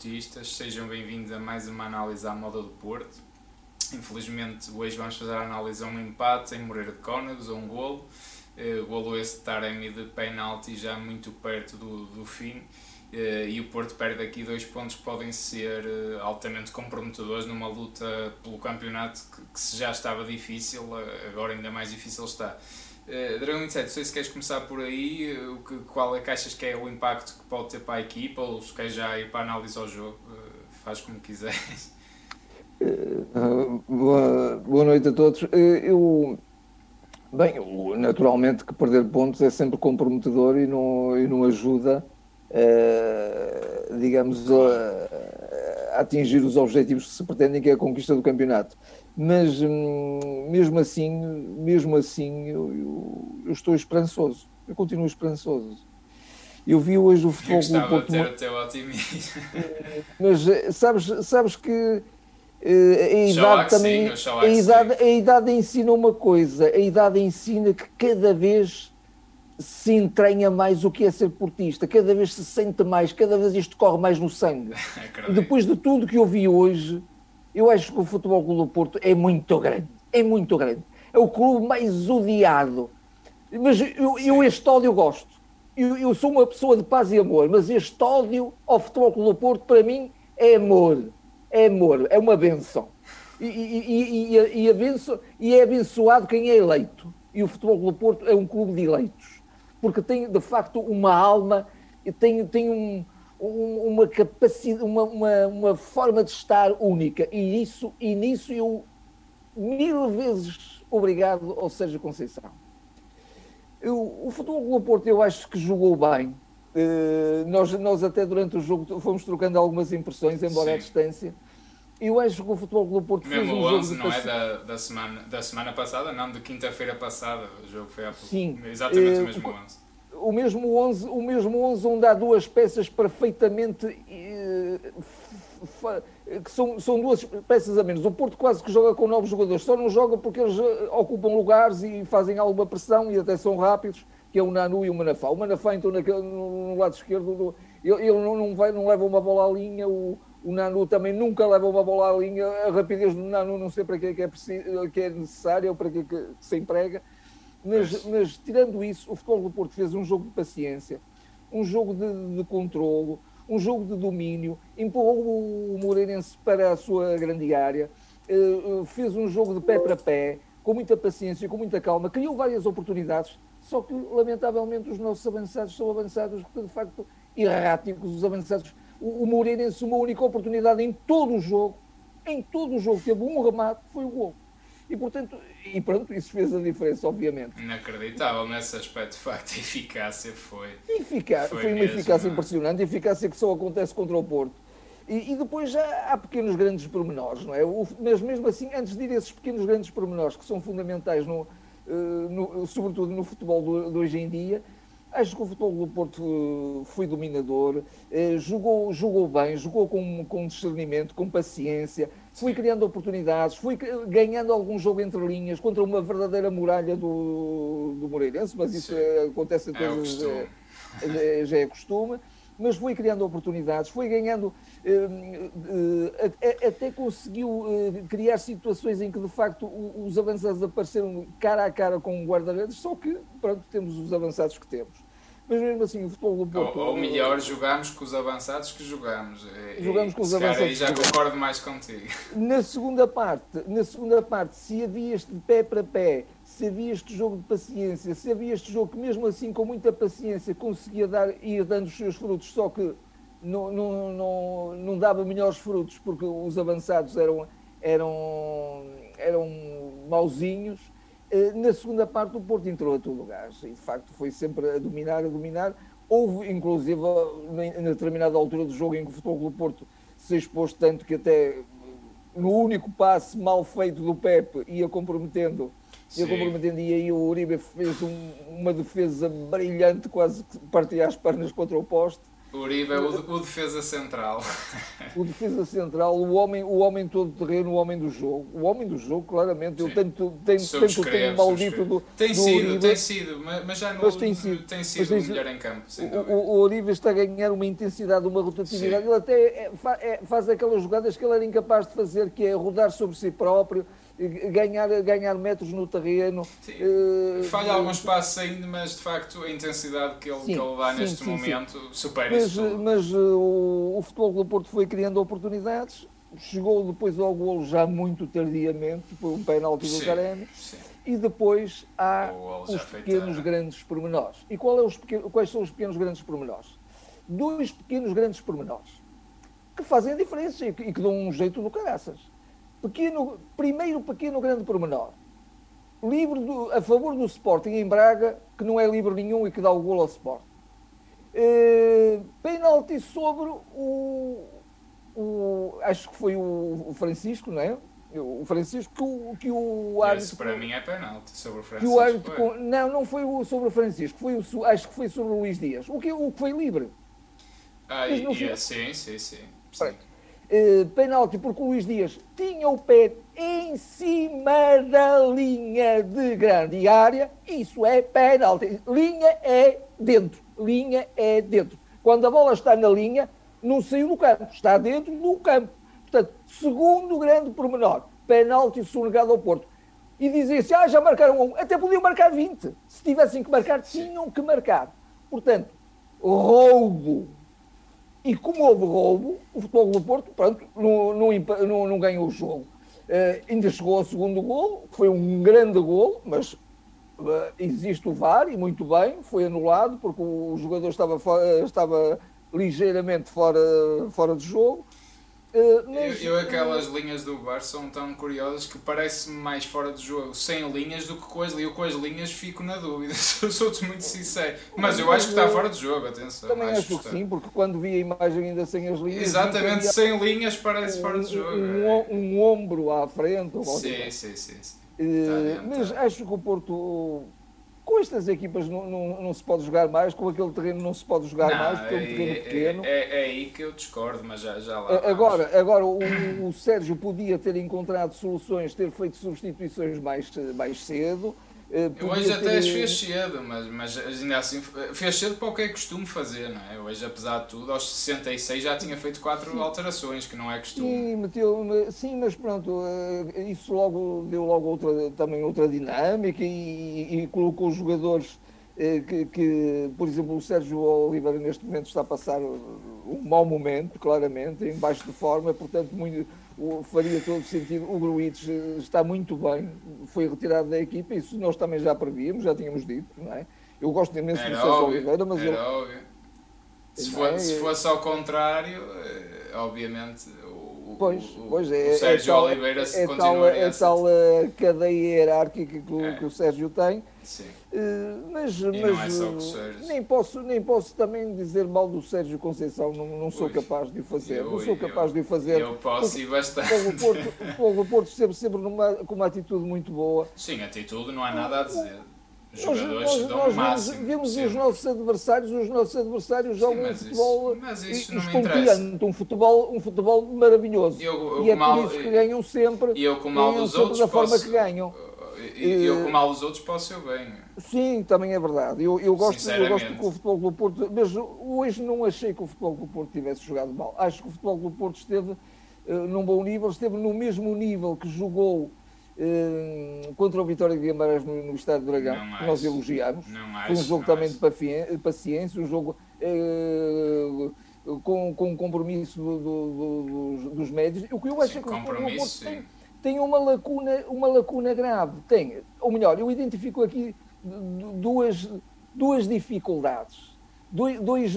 portistas, sejam bem-vindos a mais uma análise à moda do Porto. Infelizmente, hoje vamos fazer a análise a um empate em Moreira de Cónegos, a um golo. Uh, golo esse de Taremi de penalti já muito perto do, do fim. Uh, e o Porto perde aqui dois pontos que podem ser uh, altamente comprometedores numa luta pelo campeonato que, que já estava difícil, agora ainda mais difícil está. Uh, Dragão 27, não sei se queres começar por aí, uh, que, qual é que achas que é o impacto que pode ter para a equipa, ou se queres já ir para a análise ao jogo, faz como quiseres. Boa, boa, noite a todos. Eu, bem, naturalmente que perder pontos é sempre comprometedor e não, e não ajuda, digamos, a, a atingir os objetivos que se pretendem, que é a conquista do campeonato mas hum, mesmo assim, mesmo assim, eu, eu, eu, estou esperançoso. Eu continuo esperançoso. Eu vi hoje o futebol do Porto. Ter teu otimismo. Mas eh, sabes, sabes que uh, a idade também. A, idade, a idade ensina uma coisa. A idade ensina que cada vez se entranha mais o que é ser portista, cada vez se sente mais, cada vez isto corre mais no sangue. depois de tudo que eu vi hoje, eu acho que o Futebol Clube do Porto é muito grande. É muito grande. É o clube mais odiado. Mas eu, eu este ódio gosto. Eu, eu, sou uma pessoa de paz e amor, mas este ódio ao Futebol Clube do Porto, para mim, é amor. É amor. É uma benção. E, e, e, e, abenço, e é abençoado quem é eleito. E o Futebol Clube Porto é um clube de eleitos. Porque tem, de facto, uma alma, tem, tem um, uma capacidade, uma, uma, uma, forma de estar única. E isso, e nisso eu mil vezes obrigado ao Sérgio Conceição. Eu, o Futebol Clube Porto eu acho que jogou bem. Uh, nós, nós até durante o jogo fomos trocando algumas impressões, embora Sim. à distância. Eu acho que o Futebol Clube Porto Mesmo fez um o 11 não é da, da, semana, da semana passada, não, de quinta-feira passada. O jogo foi há pouco. Sim. Exatamente uh, o mesmo 11 o mesmo 11, o mesmo 11 onde há duas peças perfeitamente eh, que são, são duas peças a menos. O Porto quase que joga com novos jogadores, só não joga porque eles eh, ocupam lugares e fazem alguma pressão e até são rápidos, que é o Nanu e o Manafá. O Manafá então naquele, no, lado esquerdo, ele, ele não, não, vai, não leva uma bola à linha, o, o Nanu também nunca leva uma bola à linha, a rapidez do Nanu não sei para que é, que é, preciso, que é necessária ou para que, é que se emprega. Mas, mas, tirando isso, o Futebol do Porto fez um jogo de paciência, um jogo de, de controlo, um jogo de domínio, empurrou o Moreirense para a sua grande área, uh, fez um jogo de pé para pé, com muita paciência, com muita calma, criou várias oportunidades, só que lamentavelmente os nossos avançados são avançados de facto erráticos, os avançados. O, o Moreirense, uma única oportunidade em todo o jogo, em todo o jogo, teve um remate, foi o gol. E, portanto, e pronto, isso fez a diferença, obviamente. Inacreditável nesse aspecto, de facto, a eficácia foi. Eficaz, foi, foi uma mesmo, eficácia não? É? impressionante, eficácia que só acontece contra o Porto. E, e, depois já há pequenos grandes pormenores, não é? O, mas mesmo assim, antes de ir a esses pequenos grandes pormenores que são fundamentais, no, no, sobretudo no futebol de, de hoje em dia, Acho que o futebol do Porto eh, foi dominador, eh, jogou, jogou bem, jogou com, com discernimento, com paciência, foi criando oportunidades, foi ganhando algum jogo entre linhas contra uma verdadeira muralha do, do Moreirense, mas isso é, acontece a é todos, é, já é costume mas foi criando oportunidades, foi ganhando, eh, eh, até conseguiu eh, criar situações em que de facto os avançados apareceram cara a cara com o guarda-redes, só que pronto, temos os avançados que temos. Mas mesmo assim, o futebol do Porto. Ou, ou melhor, jogamos com os avançados que jogamos. Jogamos com os avançados. Aí já concordo mais contigo. Na segunda parte, na segunda parte, se havia este pé para pé, se havia este jogo de paciência, se havia este jogo que mesmo assim com muita paciência conseguia dar, ir dando os seus frutos, só que não, não, não, não dava melhores frutos porque os avançados eram, eram, eram mauzinhos. Eh, na segunda parte o Porto entrou a todo lugar e de facto foi sempre a dominar, a dominar. Houve inclusive na determinada altura do jogo em que o Futebol do Porto se expôs tanto que até no único passe mal feito do Pepe ia comprometendo Sim. Eu comprometendo, e aí o Uribe fez um, uma defesa brilhante, quase que partia as pernas contra o poste. Uribe é o, o, defesa central. O defesa central, o homem, o homem todo terreno, o homem do jogo. O homem do jogo, claramente. Sim. Eu tenho, tenho, tenho, tenho maldito do. Tem do sido, Uribe. tem sido, mas já não tem sido, tem sido o melhor em campo. O, o, Uribe está a ganhar uma intensidade, uma rotatividade. Sim. Ele até é, é, faz aquelas jogadas que ele era incapaz de fazer, que é rodar sobre si próprio ganhar, ganhar metros no terreno. Uh, Falha alguns passos ainda, mas de facto a intensidade que ele, sim, que ele dá sim, neste sim, momento supera mas, isso. Tudo. Mas uh, o, o futebol do Porto foi criando oportunidades, chegou depois ao golo já muito tardiamente, foi um penalti do Carene. E depois há os pequenos feita... grandes pormenores. E qual é os pequenos, quais são os pequenos grandes pormenores? Dois pequenos grandes pormenores que fazem a diferença e que, e que dão um jeito no caraças. Pequeno, primeiro pequeno grande pormenor. Livre do, a favor do Sporting em Braga, que não é livre nenhum e que dá o gol ao Sporting. Uh, penalti sobre o, o, Acho que foi o, Francisco, não é? O Francisco que o, que o árbitro. Esse para mim é penalti sobre o Francisco. O árbitro, não, não foi o, sobre o Francisco, foi o, acho que foi sobre o Luís Dias. O que, o que foi livre. Ah, e, e, sim, sim, sim. sim. Uh, penalti, porque o Luís Dias tinha o pé em cima da linha de grande área, isso é penalti. Linha é dentro, linha é dentro. Quando a bola está na linha, não saiu do campo, está dentro do campo. Portanto, segundo grande pormenor, penalti sonegado ao Porto. E dizia-se, ah, já marcaram um, até podiam marcar 20. Se tivessem que marcar, tinham que marcar. Portanto, roubo e como houve roubo, o Futebol do Porto pronto, não, não, não, não ganhou o jogo. Uh, ainda chegou ao segundo que foi um grande golo, mas uh, existe o VAR e muito bem, foi anulado porque o jogador estava, estava ligeiramente fora, fora de jogo. Uh, mas, eu, eu, aquelas linhas do bar são tão curiosas que parece-me mais fora de jogo sem linhas do que com as linhas. Eu com as linhas fico na dúvida, sou-te muito sincero. Mas eu acho que está fora de jogo, atenção. Também acho que sim, porque quando vi a imagem ainda sem as linhas. Exatamente, sem linhas parece um, fora de jogo. Um, um, um ombro à frente. Sim, sim, sim, sim. Uh, mas acho que o Porto com estas equipas não, não, não, se pode jogar mais, com aquele terreno não se pode jogar não, mais, porque é um terreno é, pequeno. É, é, aí que eu discordo, mas já, já lá. Agora, agora o, o, Sérgio podia ter encontrado soluções, ter feito substituições mais, mais cedo. Eh, hoje até ter... fez cedo, mas, mas ainda assim fez cedo para o que é costume fazer, não é? Hoje, apesar de tudo, aos 66 já tinha feito quatro sim. alterações, que não é costume. Sim, meteu, sim, mas pronto, eh, isso logo deu logo outra, também outra dinâmica e, e colocou os jogadores eh, que, que, por exemplo, o Sérgio Oliveira neste momento está a passar um mau momento, claramente, em baixo de forma, portanto, muito faria todo sentido. O Gruites eh, está muito bem, foi retirado da equipa, isso nós também já prevíamos, já tínhamos dito, não é? Eu gosto imenso era do Sérgio Oliveira, mas era ele... óbvio. Se, for, é? se fosse ao contrário, eh, obviamente o, pois, o, pois é, o Sérgio é tal, Oliveira se é tal, é tal a cadeia hierárquica que, é. que o Sérgio tem Sim. Uh, mas e mas é nem, posso, nem posso também dizer mal do Sérgio Conceição, não, não sou Ui, capaz de o fazer. Eu, não sou capaz eu, de o fazer. Eu posso ir bastante. O Porto, o Porto sempre, sempre numa, com uma atitude muito boa. Sim, atitude não há nada a dizer. Os jogadores nós, dão nós, o máximo. Vemos os nossos adversários, os nossos adversários jogam um futebol mas isso não me um futebol, um futebol maravilhoso. Eu, eu, e é por isso que ganham sempre. E eu com mal dos outros da posso, forma que ganham. E eu com mal dos outros posso eu bem. Sim, também é verdade. Eu, eu, gosto, eu gosto que o Futebol do Porto, mas hoje não achei que o Futebol do Porto tivesse jogado mal. Acho que o Futebol do Porto esteve uh, num bom nível, esteve no mesmo nível que jogou uh, contra o Vitória de Guimarães no, no Estádio do Dragão, que nós elogiamos. Foi um jogo também acho. de paciência, um jogo uh, com, com compromisso do, do, do, dos médios. O que eu acho sim, é que o Porto tem, tem uma lacuna, uma lacuna grave. Tem, ou melhor, eu identifico aqui duas, duas dificuldades, dois, dois,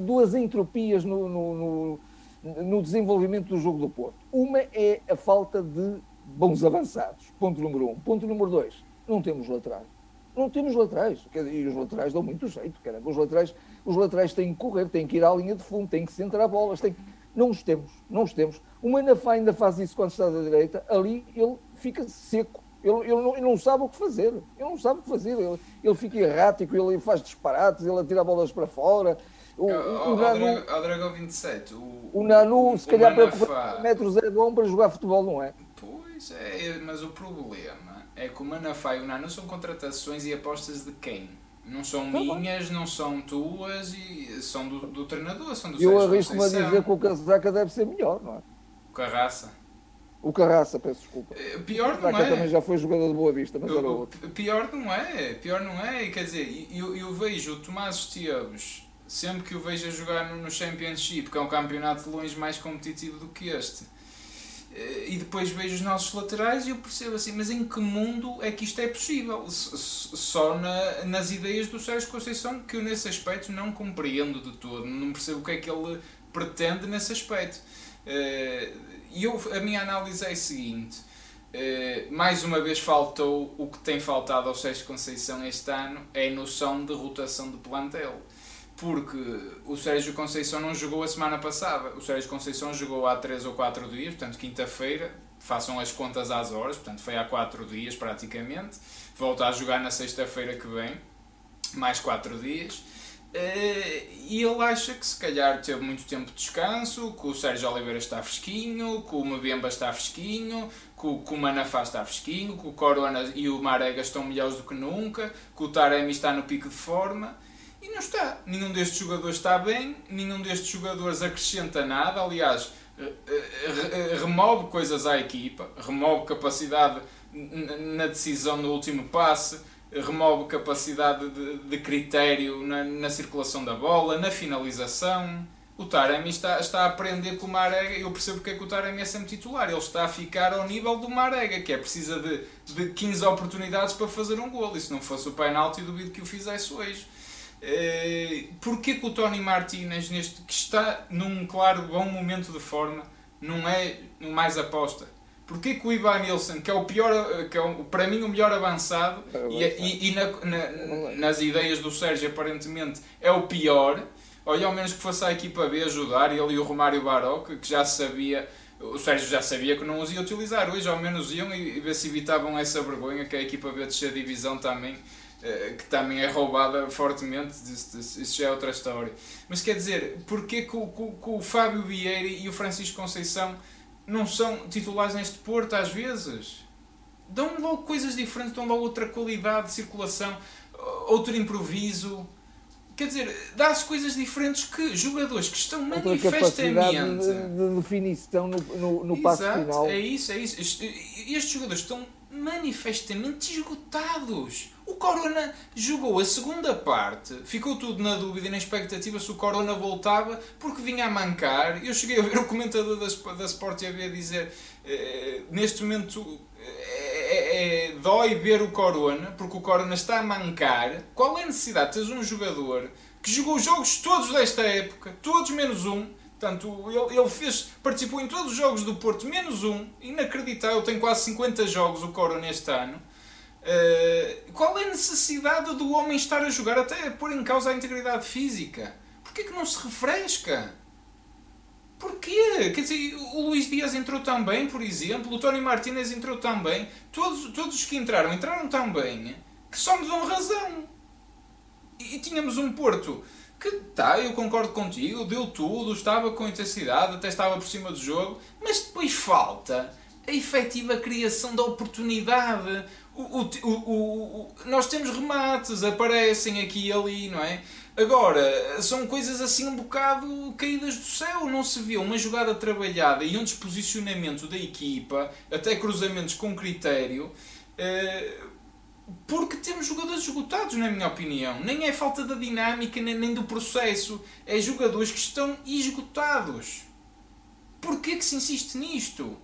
duas entropias no, no, no, desenvolvimento do jogo do Porto. Uma é a falta de bons avançados, ponto número um. Ponto número dois, não temos laterais. Não temos laterais. E os laterais dão muito jeito. Caramba. Os, laterais, os laterais têm que correr, têm que ir à linha de fundo, têm que centrar bolas. Têm... Não os temos, não os temos. O Manafá ainda faz isso quando está da direita, ali ele fica seco Ele, ele, não, ele não sabe o que fazer. Ele não sabe o que fazer. Ele, ele fica errático, ele faz disparates, ele atira bolas para fora. O, o, o Nanu, ao Dragão 27. O, o Nanu, se calhar, para correr metros é bom para jogar futebol, não é? Pois é, mas o problema é que o Manafá e o Nanu são contratações e apostas de quem? Não são tá minhas, bem. não são tuas, e são do, do treinador, são do Eu arrisco-me a dizer que o Casaca deve ser melhor, não é? O Carraça. O Carraça, peço desculpa. Eh, pior não é. também já foi jogador de Boa Vista, mas era outro. Pior não é, pior não é. Quer dizer, eu, eu vejo o Tomás Esteves, sempre que o vejo a jogar no Championship, que é um campeonato de longe mais competitivo do que este, e depois vejo os nossos laterais e eu percebo assim, mas em que mundo é que isto é possível? Só na, nas ideias do Sérgio Conceição, que eu nesse aspecto não compreendo de todo, não percebo o que é que ele pretende nesse aspecto. Eh, e eu, a minha análise é a seguinte: uh, mais uma vez faltou o que tem faltado ao Sérgio Conceição este ano, é a noção de rotação de plantel. Porque o Sérgio Conceição não jogou a semana passada, o Sérgio Conceição jogou há 3 ou 4 dias, portanto, quinta-feira, façam as contas às horas, portanto, foi há 4 dias praticamente. Volta a jogar na sexta-feira que vem, mais 4 dias. Uh, e ele acha que se calhar teve muito tempo de descanso, que o Sérgio Oliveira está fresquinho, que o Mbemba está fresquinho, que o Manafá está fresquinho, que o Corona e o Marega estão melhores do que nunca, que o Taremi está no pico de forma. E não está. Nenhum destes jogadores está bem, nenhum destes jogadores acrescenta nada. Aliás, eh, eh, remove coisas à equipa, remove capacidade na decisão no último passe remove capacidade de, de critério na, na, circulação da bola, na finalização. O Taremi está, está a aprender com o Marega. Eu percebo porque é que o Taremi é sempre titular. Ele está a ficar ao nível do Marega, que é precisa de, de 15 oportunidades para fazer um gol. E se não fosse o penalti, duvido que o fizesse hoje. Eh, porquê que o Tony Martinez, neste, que está num claro bom momento de forma, não é mais aposta? Porquê que o Ivan Nilsson, que é o pior, que é o, para mim o melhor avançado, é e, e, e na, na, nas ideias do Sérgio aparentemente é o pior, olha ao menos que fosse a equipa B ajudar, ele e o Romário Barroca, que já sabia, o Sérgio já sabia que não os ia utilizar, hoje ao menos iam e, e ver se evitavam essa vergonha que a equipa B de divisão também. eh, que também é roubada fortemente, isso já é outra história. Mas quer dizer, porquê que o, que o Fábio Vieira e o Francisco Conceição não são titulares neste Porto às vezes. Dão logo coisas diferentes, dão logo outra qualidade de circulação, outro improviso. Quer dizer, dá-se coisas diferentes que jogadores que estão manifestamente. De, de definição no, no, no passo final. É isso, é isso. Estes jogadores estão manifestamente esgotados. O Corona jogou a segunda parte, ficou tudo na dúvida e na expectativa se o Corona voltava porque vinha a mancar. Eu cheguei a ver o comentador da, da Sport TV dizer eh, neste momento é, é, dói ver o Corona porque o Corona está a mancar. Qual é a necessidade de teres um jogador que jogou os jogos todos desta época, todos menos um? Portanto, ele, ele fez, participou em todos os jogos do Porto, menos um. Inacreditável, tem quase 50 jogos o Corona este ano. Uh, qual é a necessidade do homem estar a jogar até a pôr em causa a integridade física? Porquê que não se refresca? Porquê? Quer dizer, o Luís Dias entrou tão bem, por exemplo, o Tony Martinez entrou tão bem, todos, todos os que entraram entraram tão bem que só me dão razão. E, e tínhamos um Porto que tá, eu concordo contigo, deu tudo, estava com intensidade, até estava por cima do jogo, mas depois falta a efetiva criação da oportunidade. O, o, o, nós temos remates, aparecem aqui e ali, não é? Agora, são coisas assim um bocado caídas do céu. Não se vê uma jogada trabalhada e um desposicionamento da equipa, até cruzamentos com critério. Uh, porque temos jogadores esgotados, na minha opinião. Nem é falta da dinâmica, nem, nem do processo. É jogadores que estão esgotados. Porquê que se insiste nisto?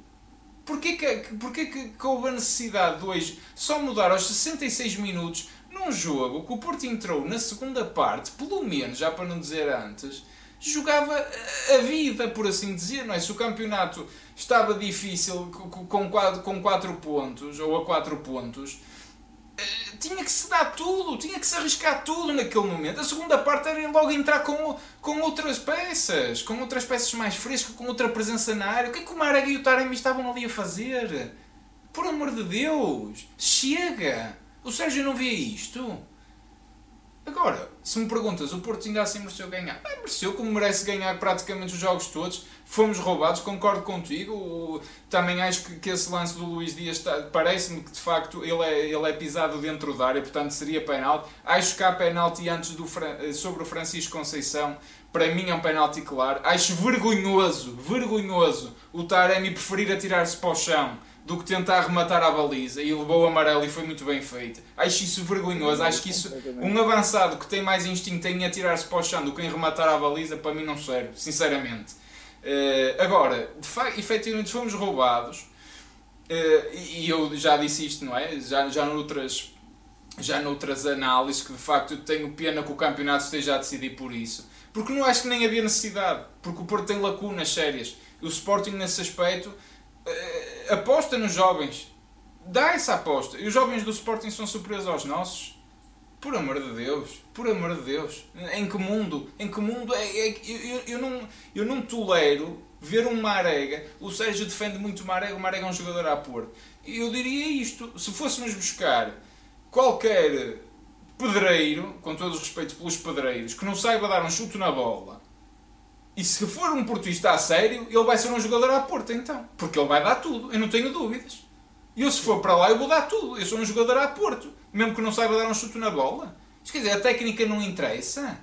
Porquê que, porquê que, que houve a necessidade de hoje só mudar aos 66 minutos num jogo que o Porto entrou na segunda parte, pelo menos, já para não dizer antes, jogava a vida, por assim dizer, não é? Se o campeonato estava difícil com 4 com quatro pontos, ou a 4 pontos, tinha que se dar tudo, tinha que se arriscar tudo naquele momento. A segunda parte era logo entrar com, com outras peças, com outras peças mais frescas, com outra presença na área. O que é que o Marega e o Taremi estavam ali a fazer? Por amor de Deus! Chega! O Sérgio não vê isto? Agora, se me perguntas, o Porto ainda assim mereceu ganhar? Bem, mereceu, como merece ganhar praticamente os jogos todos. Fomos roubados, concordo contigo. Também acho que, que esse lance do Luís Dias parece-me que de facto ele é, ele é pisado dentro da área, portanto seria penalti. Acho que há penalti antes do, sobre o Francisco Conceição. Para mim é um penalti claro. Acho vergonhoso, vergonhoso o Taremi preferir atirar-se para o chão do que tentar rematar a baliza e levou o amarelo e foi muito bem feito. Acho isso vergonhoso. Acho que isso, um avançado que tem mais instinto em atirar-se para o chão do que em rematar a baliza, para mim não serve, sinceramente. Uh, agora, de facto, efetivamente fomos roubados uh, e eu já disse isto, não é? Já, já, noutras, já noutras análises que de facto eu tenho pena que o campeonato esteja a decidir por isso. Porque não acho que nem havia necessidade, porque o Porto tem lacunas sérias. O Sporting nesse aspecto uh, aposta nos jovens. Dá essa aposta. E os jovens do Sporting são superiores aos nossos. Por amor de Deus, por amor de Deus. Em que mundo? Em que mundo é, é eu, eu, não, eu não tolero ver um Marega. O Sérgio defende muito o Marega, o Marega é um jogador a pôr. Eu diria isto: se fôssemos buscar qualquer pedreiro, com todos os respeitos pelos pedreiros, que não saiba dar um chute na bola e se for um portista a sério, ele vai ser um jogador à porta, então. Porque ele vai dar tudo, eu não tenho dúvidas. E eu, se for para lá, eu vou dar tudo. Eu sou um jogador a Porto. Mesmo que não saiba dar um chute na bola. Mas, quer dizer, a técnica não interessa.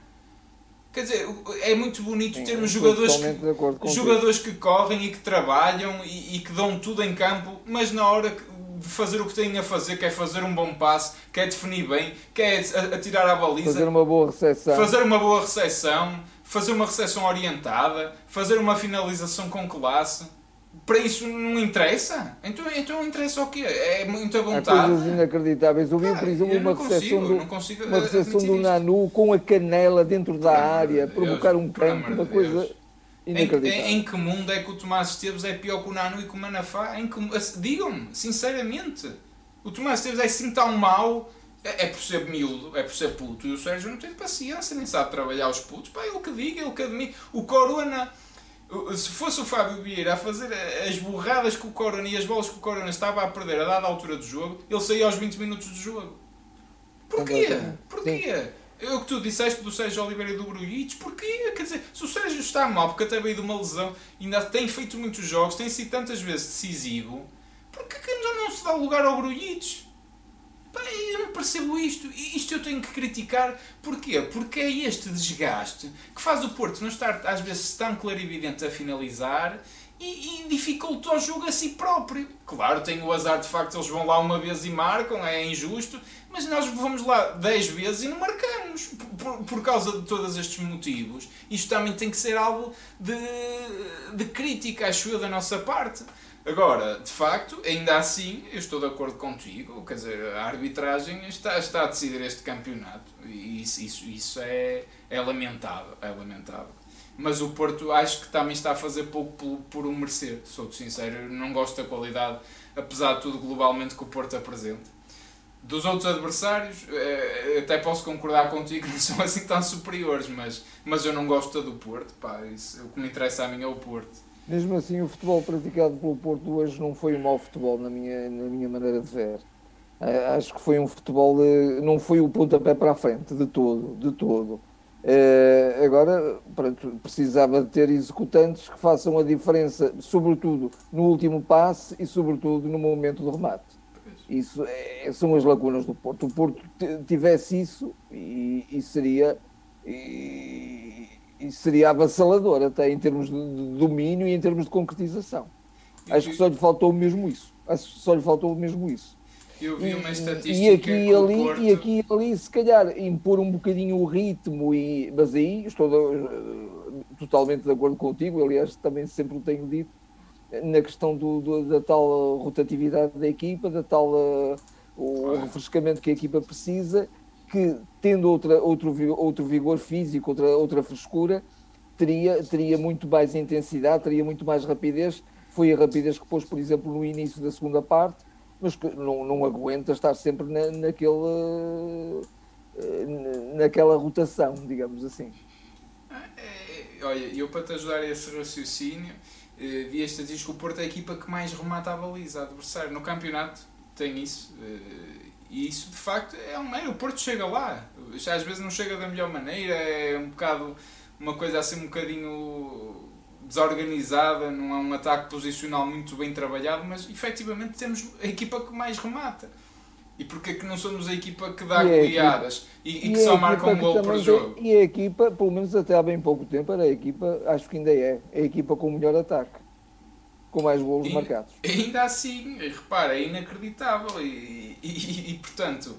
Quer dizer, é muito bonito Sim, termos jogadores que, jogadores que correm e que trabalham e, e, que dão tudo em campo, mas na hora de fazer o que têm a fazer, que é fazer um bom passe, que é definir bem, que é atirar a baliza. Fazer uma boa recepção. Fazer uma boa recepção fazer uma recepção orientada, fazer uma finalização com classe. Para isso não interessa? Então, então interessa o quê? É muita vontade. Há coisas inacreditáveis. Eu vi, por exemplo, uma recepção, do, uma recepção do Nanu com a canela dentro da área, provocar um campo, uma coisa inacreditável. Em, em, que mundo é que o Tomás Esteves é pior que o Nanu e que o Manafá? Digam-me, sinceramente. O Tomás Esteves é assim tão mau é, é, por ser miúdo, é por ser puto. E o Sérgio não tem paciência, nem sabe trabalhar os putos. Pá, ele que diga, ele que admite. O Corona, se fosse o Fábio Vieira a fazer as borradas que o Corona e as bolas que o Corona estava a perder a dada altura do jogo, ele saía aos 20 minutos do jogo. Porquê? Porquê? É o que tu disseste do Sérgio Oliveira e do Grujic, porquê? Quer dizer, se o Sérgio está mal porque até veio de uma lesão, ainda tem feito muitos jogos, tem sido tantas vezes decisivo, porquê que não se dá lugar ao Grujic? eu não percebo isto. Isto eu tenho que criticar. Porquê? Porque é este desgaste que faz o Porto não estar, às vezes, tão clarividente a finalizar e, e dificulta o jogo a si próprio. Claro, tem o azar de facto, eles vão lá uma vez e marcam, é injusto, mas nós vamos lá 10 vezes e não marcamos. Por, por causa de todos estes motivos. Isto também tem que ser algo de, de crítica, acho eu, da nossa parte. Agora, de facto, ainda assim, eu estou de acordo contigo, quer dizer, a arbitragem está, está a decidir este campeonato e isso, isso, isso é, é lamentável, é lamentável. Mas o Porto acho que também está a fazer pouco por, por um merecer, sou sincero, não gosto da qualidade, apesar de tudo globalmente que o Porto apresenta. Dos outros adversários, eh, até posso concordar contigo que não são assim tão superiores, mas, mas eu não gosto do Porto, pá, isso, o que me interessa a mim é o Porto. Mesmo assim, o futebol praticado pelo Porto hoje não foi um mau futebol, na minha, na minha maneira de ver. Acho que foi um futebol, não foi o pontapé para a frente, de todo, de todo. Uh, agora, pronto, precisava de ter executantes que façam a diferença, sobretudo no último passe e sobretudo no momento do remate. Isso é, são as lacunas do Porto. O Porto tivesse isso e, e seria. E seria avassalador até em termos de, domínio e em termos de concretização. Acho que só lhe faltou mesmo isso. Acho que só lhe faltou mesmo isso. Eu vi uma estatística e aqui e ali Porto... e aqui ali se calhar impor um bocadinho o ritmo e mas aí estou uh, totalmente de acordo contigo aliás também sempre o tenho dito na questão do, do da tal rotatividade da equipa da tal uh, o refrescamento que a equipa precisa que tendo outra, outro, outro vigor físico, outra, outra frescura, teria, teria muito mais intensidade, teria muito mais rapidez. Foi a rapidez que pôs, por exemplo, no início da segunda parte, mas que não, não aguenta estar sempre na, naquele, eh, naquela rotação, digamos assim. É, olha, eu para te ajudar a esse raciocínio, vi diz que o Porto é a equipa que mais remata a baliza adversário. No campeonato tem isso. E isso de facto é um meio. O Porto chega lá. Às vezes não chega da melhor maneira, é um bocado uma coisa assim um bocadinho desorganizada, não é um ataque posicional muito bem trabalhado, mas efetivamente temos a equipa que mais remata. E porquê que não somos a equipa que dá goleadas e, e, e, que só marca um gol por jogo? e a equipa, pelo menos até há bem pouco tempo, era a equipa, acho que ainda é, a equipa com o melhor ataque, com mais golos marcados. Ainda assim, repara, é inacreditável e, e portanto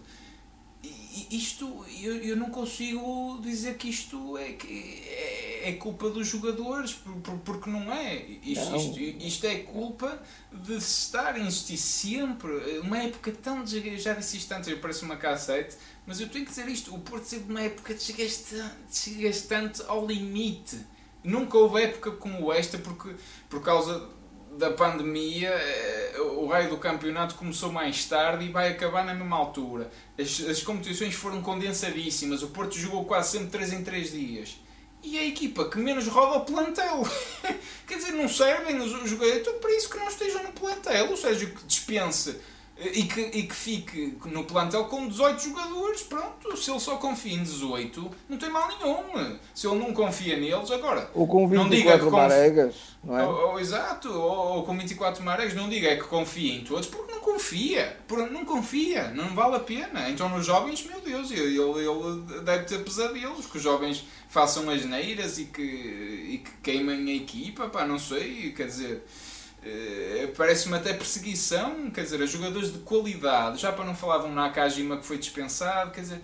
isto eu, eu não consigo dizer que isto é, é, é culpa dos jogadores, porque não é. Isto, não. isto, isto é culpa de se estar a insistir sempre. Uma época tão desgastante, já disse isto antes, eu pareço uma cassete, mas eu tenho que dizer isto: o Porto sempre uma época desgastante, desgastante ao limite. Nunca houve época como esta, porque por causa da pandemia, eh, o raio do campeonato começou mais tarde e vai acabar na mesma altura. As, as competições foram condensadíssimas, o Porto jogou quase sempre 3 em 3 dias. E a equipa que menos roda o plantel. Quer dizer, não servem os jogadores. Então, para isso que não estejam no plantel. O Sérgio que dispense e que, e que fique no plantel com 18 jogadores, pronto, se ele só confia em 18, não tem mal nenhum. Se ele não confia neles, agora. Ou com 24 não diga que maregas, não é? Ou, ou, exato, ou, ou, com 24 maregas, não diga é que confia em todos, porque não confia. Porque não confia, não vale a pena. Então nos jovens, meu Deus, ele, ele deve ter pesadelos, que os jovens façam as neiras e que, e que queimem a equipa, pá, não sei, quer dizer. Uh, Parece-me até perseguição, quer dizer, a jogadores de qualidade, já para não falar de um Nakajima que foi dispensado, quer dizer,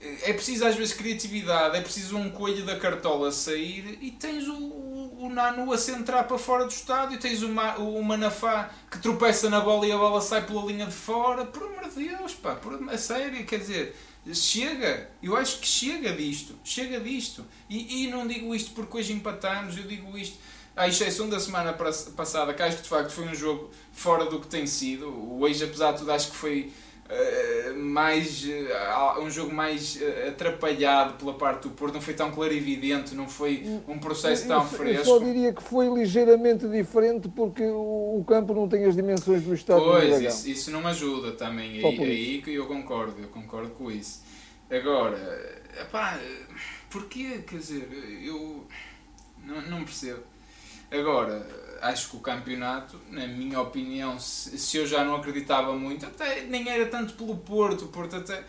eh, é preciso às vezes criatividade, é preciso um coelho da cartola sair e tens o, o, o Nano a centrar para fora do estádio, tens o, o Manafá que tropeça na bola e a bola sai pela linha de fora, por amor de Deus, pá, por, a sério, quer dizer, chega, eu acho que chega disto, chega disto, e, e não digo isto porque hoje empatamos, eu digo isto à exceção da semana passada, que acho que de facto foi um jogo fora do que tem sido. O hoje, apesar de tudo, acho que foi uh, mais uh, um jogo mais uh, atrapalhado pela parte do Porto, não foi tão clarividente, não foi um processo tão eu, fresco. Eu só diria que foi ligeiramente diferente porque o, campo não tem as dimensões do estádio Pois, do isso, isso não ajuda também, aí, aí que eu concordo, eu concordo com isso. Agora, epá, porquê? Quer dizer, eu não, não percebo Agora, acho que o campeonato, na minha opinião, se, eu já não acreditava muito, até nem era tanto pelo Porto, Porto até.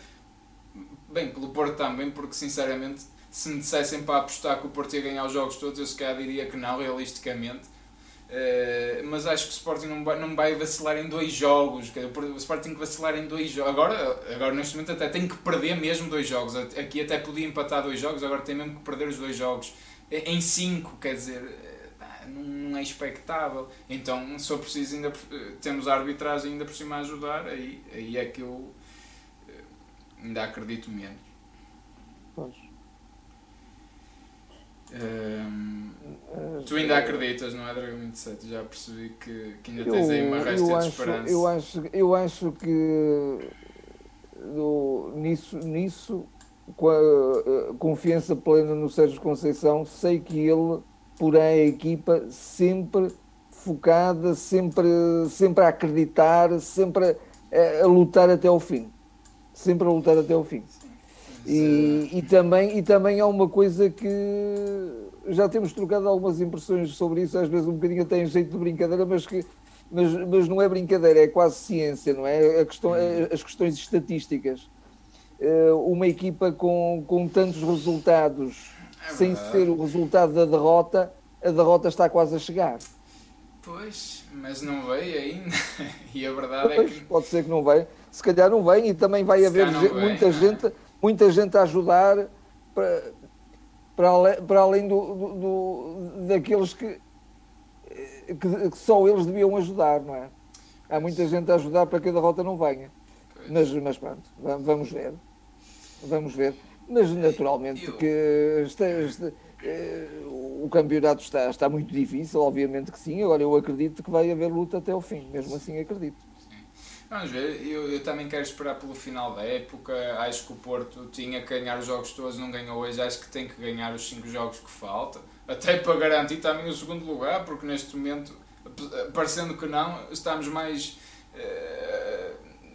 Bem, pelo Porto também, porque sinceramente, se me dissessem para apostar que o Porto ia ganhar os jogos todos, eu se calhar diria que não, realisticamente. Uh, mas acho que o Sporting não vai, não vai vacilar em dois jogos. O Sporting tem que vacilar em dois jogos. Agora, agora, neste momento, até tem que perder mesmo dois jogos. Aqui até podia empatar dois jogos, agora tem mesmo que perder os dois jogos. Em cinco, quer dizer, não é expectável. Então, se for preciso, ainda, temos a arbitragem ainda por cima a ajudar, aí, aí é que eu eh, ainda acredito menos. Pois. Um, tu ainda acreditas, não é, Dragão 27? Já percebi que, que ainda eu, tens aí uma resta de acho, esperança. Eu acho, eu acho que do, nisso, nisso, com a, a confiança plena no Sérgio Conceição, sei que ele porém a equipa sempre focada, sempre, sempre a acreditar, sempre a, a lutar até ao fim. Sempre a lutar até ao fim. E, e, também, e também há uma coisa que já temos trocado algumas impressões sobre isso, às vezes um bocadinho até em jeito de brincadeira, mas que mas, mas não é brincadeira, é quase ciência, não é? Questão, as questões estatísticas. Eh, uma equipa com, com tantos resultados sem ser o resultado da derrota, a derrota está quase a chegar. Pois, mas não veio ainda. e a verdade pois, é que. Pode ser que não venha. Se calhar não vem e também vai Se haver gente, muita, gente, muita gente a ajudar para, para, além, para além do, do, do daqueles que, que, que, só eles deviam ajudar, não é? Há muita gente a ajudar para que a derrota não venha. Mas, mas pronto, vamos ver. Vamos ver. Mas naturalmente eu... que eh, o campeonato está, está muito difícil, obviamente que sim. Agora eu acredito que vai haver luta até o fim, mesmo assim acredito. Vamos ver, eu, eu também quero esperar pelo final da época. Acho que o Porto tinha que ganhar os jogos todos, não ganhou hoje. Acho que tem que ganhar os 5 jogos que falta, até para garantir também o segundo lugar, porque neste momento, parecendo que não, estamos mais. Uh,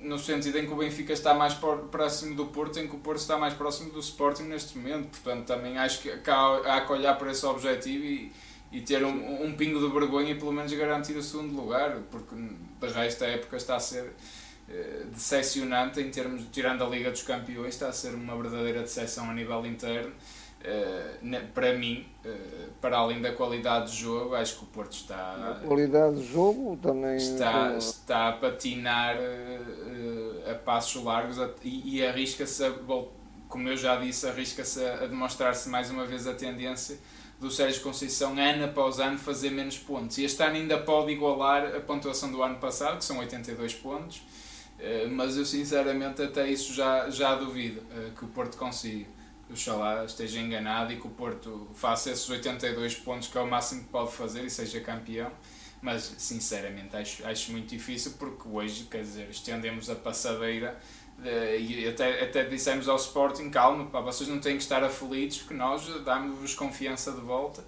no sentido em que o Benfica está mais próximo do Porto, em que o Porto está mais próximo do Sporting neste momento. Portanto, também acho que há, há que olhar para esse objetivo e, e ter um, um pingo de vergonha e pelo menos garantir o segundo lugar, porque de resto a época está a ser uh, decepcionante em termos, tirando a Liga dos Campeões, está a ser uma verdadeira decepção a nível interno. Uh, para mim, uh, para além da qualidade de jogo, acho que o Porto está. A qualidade de jogo também. Está, está a patinar uh, a passos largos e, e arrisca-se, como eu já disse, arrisca-se a, a demonstrar-se mais uma vez a tendência do Sérgio Conceição, ano após ano, fazer menos pontos. E este ano ainda pode igualar a pontuação do ano passado, que são 82 pontos, mas eu sinceramente até isso já, já duvido que o Porto consiga oxalá esteja enganado e que o Porto faça esses 82 pontos que é o máximo que pode fazer e seja campeão. Mas sinceramente acho, acho muito difícil porque hoje, quer dizer, estendemos a passadeira de, e até, até dissemos ao Sporting: calma, pá, vocês não têm que estar aflitos porque nós damos-vos confiança de volta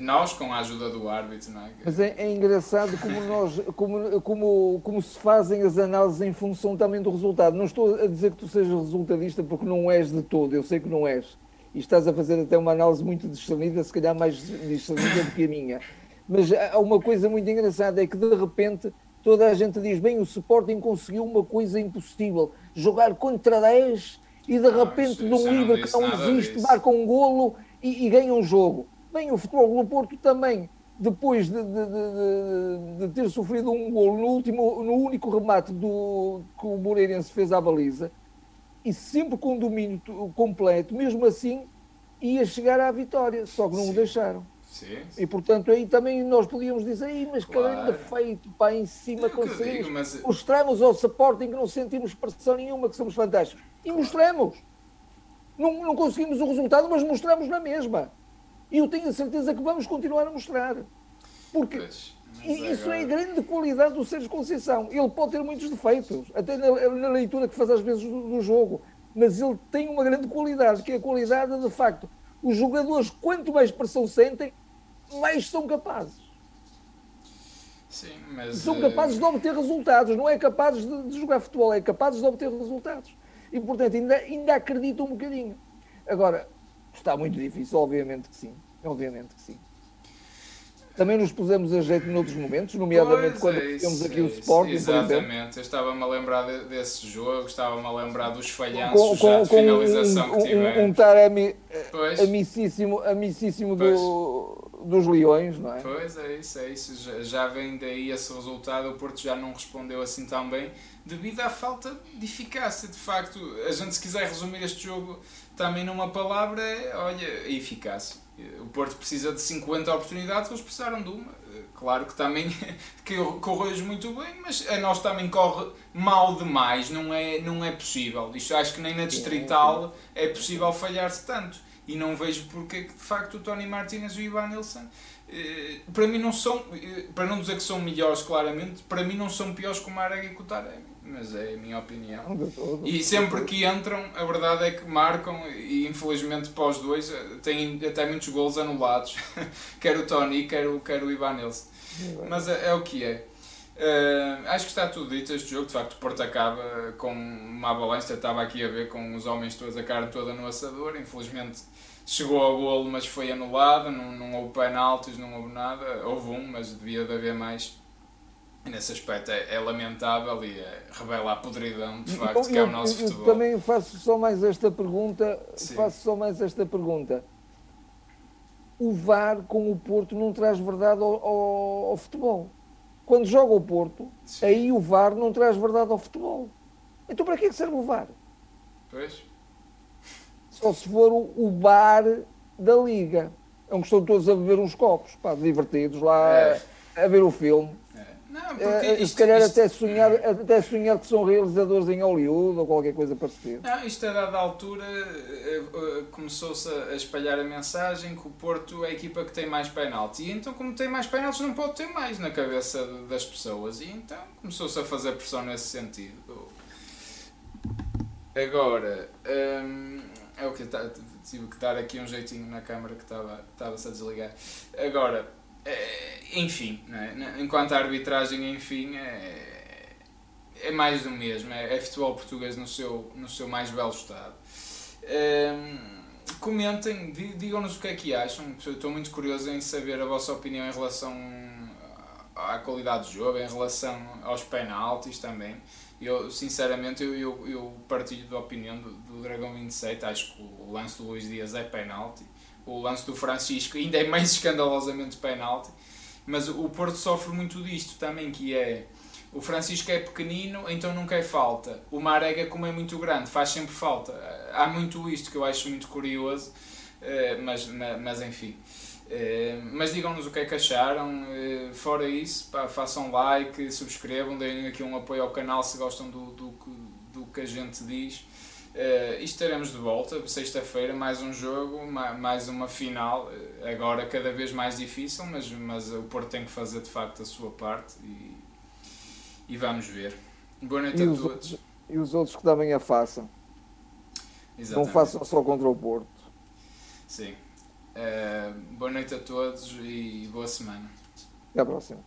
nós com a ajuda do árbitro, não é? Mas é, é, engraçado como, nós, como, como, como se fazem as análises em função também do resultado. Não estou a dizer que tu sejas resultadista porque não és de todo, eu sei que não és. E estás a fazer até uma análise muito discernida, se calhar mais discernida do que a minha. Mas há uma coisa muito engraçada, é que de repente toda a gente diz, bem, o Sporting conseguiu uma coisa impossível, jogar contra 10 e de repente não, de um livro que não existe, marca um golo e, e ganha um jogo. Bem, o Futebol do Porto também, depois de, de, de, de, ter sofrido um gol no, último, no único remate do, que o Moreirense fez à baliza, e sempre com domínio completo, mesmo assim ia chegar à vitória, só que não Sim. o deixaram. Sim, sim. E portanto aí também nós podíamos dizer, mas claro. caramba feito, pá, em cima conseguimos. Mas... Mostramos ao Sporting que não sentimos pressão nenhuma, que somos fantásticos. E claro. mostramos. Não, não conseguimos o resultado, mas mostramos na mesma. E eu tenho a certeza que vamos continuar a mostrar. Porque pois, isso agora... é a grande qualidade do Sérgio Conceição. Ele pode ter muitos defeitos, até na, na leitura que faz às vezes do, do, jogo, mas ele tem uma grande qualidade, que é a qualidade de facto. Os jogadores, quanto mais pressão sentem, mais são capazes. Sim, mas, são capazes de obter resultados, não é capazes de, de jogar futebol, é capazes de obter resultados e, portanto, ainda, ainda acredito um bocadinho. Agora, está muito difícil, obviamente que sim. Obviamente que sim. Também nos pusemos a jeito noutros momentos, nomeadamente pois quando é temos aqui é o Sporting. Exatamente, eu estava-me a lembrar desse jogo, estava-me a lembrar dos falhanços com, com, de finalização um, que tivemos. Um, um Taremi amicíssimo, amicíssimo do, dos Leões, não é? Pois é isso, é isso. Já, já vem daí esse resultado, o Porto já não respondeu assim tão bem devido à falta de eficácia. De facto, a gente se quiser resumir este jogo também numa palavra, é, olha, eficácia. O Porto precisa de 50 oportunidades, eles precisaram de uma. Claro que também que correu muito bem, mas a nós também corre mal demais, não é, não é possível. Isto acho que nem na distrital é possível falhar-se tanto. E não vejo porque de facto o Tony Martinez e o Ivan Nilsson eh, para mim não são, eh, para não dizer que são melhores claramente, para mim não são piores que o Marega e o Taremi mas é a minha opinião. E sempre que entram, a verdade é que marcam, e infelizmente para os dois eh, têm até muitos gols anulados, quer o Tony, quer o, quer o Ivan Nilsson. Mas é, é, o que é. Uh, acho que está tudo dito este jogo, de facto o Porto acaba com uma avalanche, estava aqui a ver com os homens todos, a cara toda no assador, infelizmente chegou ao golo mas foi anulado, não, não houve penaltis, não houve nada, houve um, mas devia de haver mais nesse aspecto é, é, lamentável e é, revela a podridão de facto eu, que é o nosso eu, futebol. Também faço só mais esta pergunta, Sim. faço só mais esta pergunta. O VAR com o Porto não traz verdade ao, ao, ao futebol. Quando joga o Porto, Sim. aí o VAR não traz verdade ao futebol. Então para que é que serve o VAR? Pois. Só se for o, bar da Liga. É onde estão todos a beber uns copos, pá, divertidos lá é. a ver o filme. Não, uh, se calhar isto, até, sonhar, até sonhar que são realizadores em Hollywood ou qualquer coisa parecida. Não, isto a dada altura uh, começou-se a espalhar a mensagem que o Porto é a equipa que tem mais penalti. E então, como tem mais penaltis, não pode ter mais na cabeça das pessoas. E então começou-se a fazer pressão nesse sentido. Agora, hum, é o que tive que dar aqui um jeitinho na câmara que estava-se a desligar. Agora, é, enfim, é? enquanto a arbitragem, enfim, é, é mais do mesmo. É, é, futebol português no seu, no seu mais belo estado. Hum, comentem, digam-nos o que é que acham. Estou muito curioso em saber a vossa opinião em relação à qualidade do jogo, em relação aos penaltis também. Eu, sinceramente, eu, eu, eu partilho da opinião do, do Dragão 27. Acho que o lance do Luís Dias é penalti. O lance do Francisco ainda é mais escandalosamente penalti. Mas o Porto sofre muito disto também, que é... O Francisco é pequenino, então nunca é falta. O Marega, como é muito grande, faz sempre falta. Há muito isto que eu acho muito curioso, eh, mas, mas enfim. Eh, mas digam-nos o que é que acharam. Eh, fora isso, pá, façam like, subscrevam, deem aqui um apoio ao canal se gostam do, do, do que a gente diz. Uh, estaremos de volta, sexta-feira, mais um jogo, mais uma final, agora cada vez mais difícil, mas, mas o Porto tem que fazer de facto a sua parte e, e vamos ver. Boa noite e a todos. Outros, e os outros que também a façam. Exatamente. Não façam só contra o Porto. Sim. Uh, boa noite a todos e boa semana. Até a próxima.